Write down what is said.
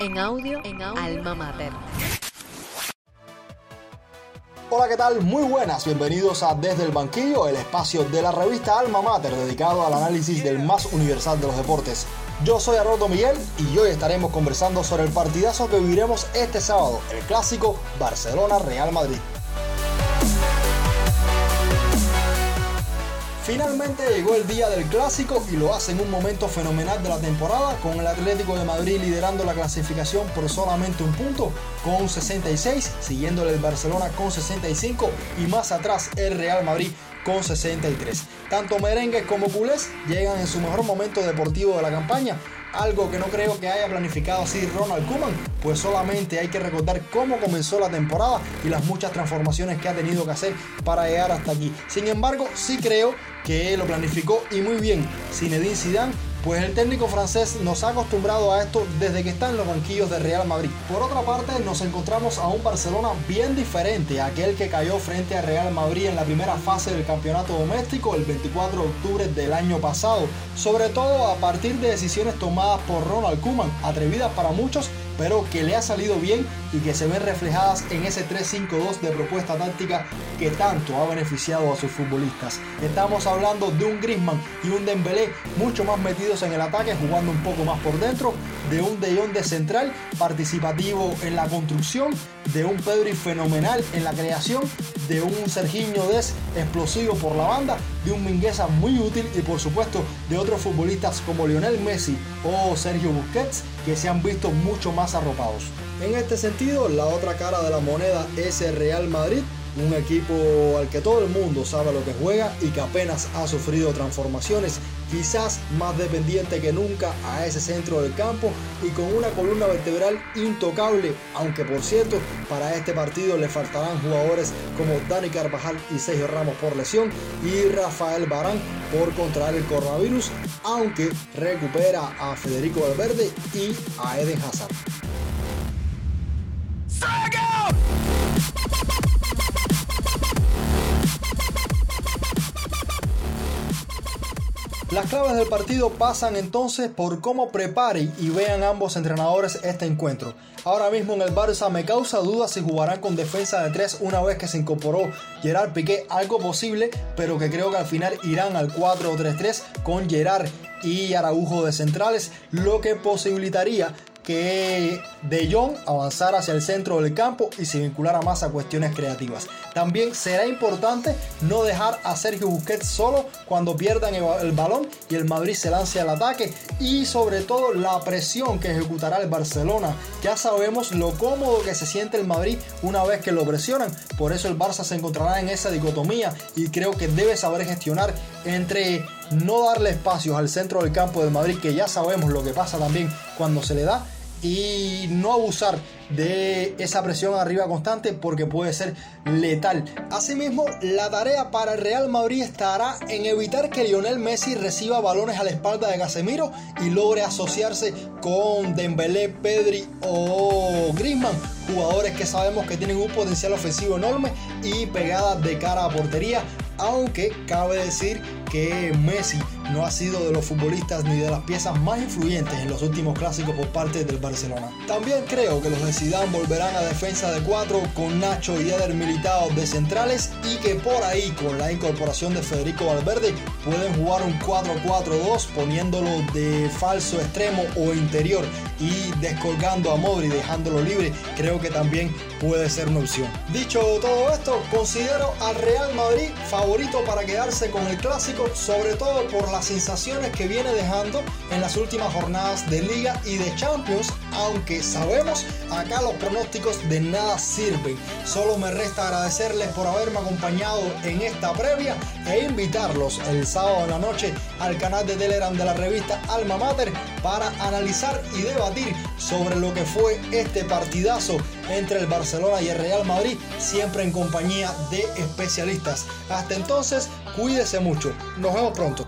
En audio, en audio, Alma Mater. Hola, ¿qué tal? Muy buenas, bienvenidos a Desde el Banquillo, el espacio de la revista Alma Mater dedicado al análisis del más universal de los deportes. Yo soy Arnoldo Miguel y hoy estaremos conversando sobre el partidazo que viviremos este sábado, el clásico Barcelona-Real Madrid. Finalmente llegó el día del clásico y lo hace en un momento fenomenal de la temporada con el Atlético de Madrid liderando la clasificación por solamente un punto con 66, siguiéndole el Barcelona con 65 y más atrás el Real Madrid con 63. Tanto merengue como culés llegan en su mejor momento deportivo de la campaña algo que no creo que haya planificado así Ronald Koeman, pues solamente hay que recordar cómo comenzó la temporada y las muchas transformaciones que ha tenido que hacer para llegar hasta aquí. Sin embargo, sí creo que lo planificó y muy bien Zinedine Zidane pues el técnico francés nos ha acostumbrado a esto desde que está en los banquillos de Real Madrid. Por otra parte, nos encontramos a un Barcelona bien diferente a aquel que cayó frente a Real Madrid en la primera fase del campeonato doméstico el 24 de octubre del año pasado, sobre todo a partir de decisiones tomadas por Ronald Koeman, atrevidas para muchos, pero que le ha salido bien y que se ven reflejadas en ese 3-5-2 de propuesta táctica que tanto ha beneficiado a sus futbolistas. Estamos hablando de un Griezmann y un Dembélé mucho más metidos en el ataque, jugando un poco más por dentro, de un De de central, participativo en la construcción, de un Pedri fenomenal en la creación, de un Serginho Des explosivo por la banda, de un Mingueza muy útil y por supuesto de otros futbolistas como Lionel Messi o Sergio Busquets que se han visto mucho más arropados. En este sentido, la otra cara de la moneda es el Real Madrid, un equipo al que todo el mundo sabe lo que juega y que apenas ha sufrido transformaciones, quizás más dependiente que nunca a ese centro del campo y con una columna vertebral intocable, aunque por cierto, para este partido le faltarán jugadores como Dani Carvajal y Sergio Ramos por lesión y Rafael Barán por contraer el coronavirus, aunque recupera a Federico Valverde y a Eden Hazard. Las claves del partido pasan entonces por cómo preparen y vean ambos entrenadores este encuentro. Ahora mismo en el Barça me causa dudas si jugarán con defensa de 3 una vez que se incorporó Gerard Piqué, algo posible, pero que creo que al final irán al 4-3-3 con Gerard y Araujo de centrales, lo que posibilitaría que De Jong avanzara hacia el centro del campo y se vinculara más a cuestiones creativas. También será importante no dejar a Sergio Busquets solo cuando pierdan el balón y el Madrid se lance al ataque y sobre todo la presión que ejecutará el Barcelona. Ya sabemos lo cómodo que se siente el Madrid una vez que lo presionan, por eso el Barça se encontrará en esa dicotomía y creo que debe saber gestionar entre no darle espacios al centro del campo del Madrid, que ya sabemos lo que pasa también cuando se le da, y no abusar de esa presión arriba constante porque puede ser letal. Asimismo, la tarea para el Real Madrid estará en evitar que Lionel Messi reciba balones a la espalda de Casemiro y logre asociarse con Dembélé, Pedri o Griezmann, jugadores que sabemos que tienen un potencial ofensivo enorme y pegadas de cara a portería, aunque cabe decir que Messi no ha sido de los futbolistas ni de las piezas más influyentes en los últimos clásicos por parte del Barcelona. También creo que los de Zidane volverán a defensa de 4 con Nacho y Eder Militao de centrales y que por ahí con la incorporación de Federico Valverde pueden jugar un 4-4-2 poniéndolo de falso extremo o interior y descolgando a Modri dejándolo libre, creo que también puede ser una opción. Dicho todo esto, considero al Real Madrid favorito para quedarse con el clásico, sobre todo por las sensaciones que viene dejando en las últimas jornadas de Liga y de Champions, aunque sabemos acá los pronósticos de nada sirven. Solo me resta agradecerles por haberme acompañado en esta previa e invitarlos el sábado en la noche al canal de Telegram de la revista Alma Mater para analizar y debatir sobre lo que fue este partidazo entre el Barcelona y el Real Madrid, siempre en compañía de especialistas. Hasta entonces, cuídese mucho. Nos vemos pronto.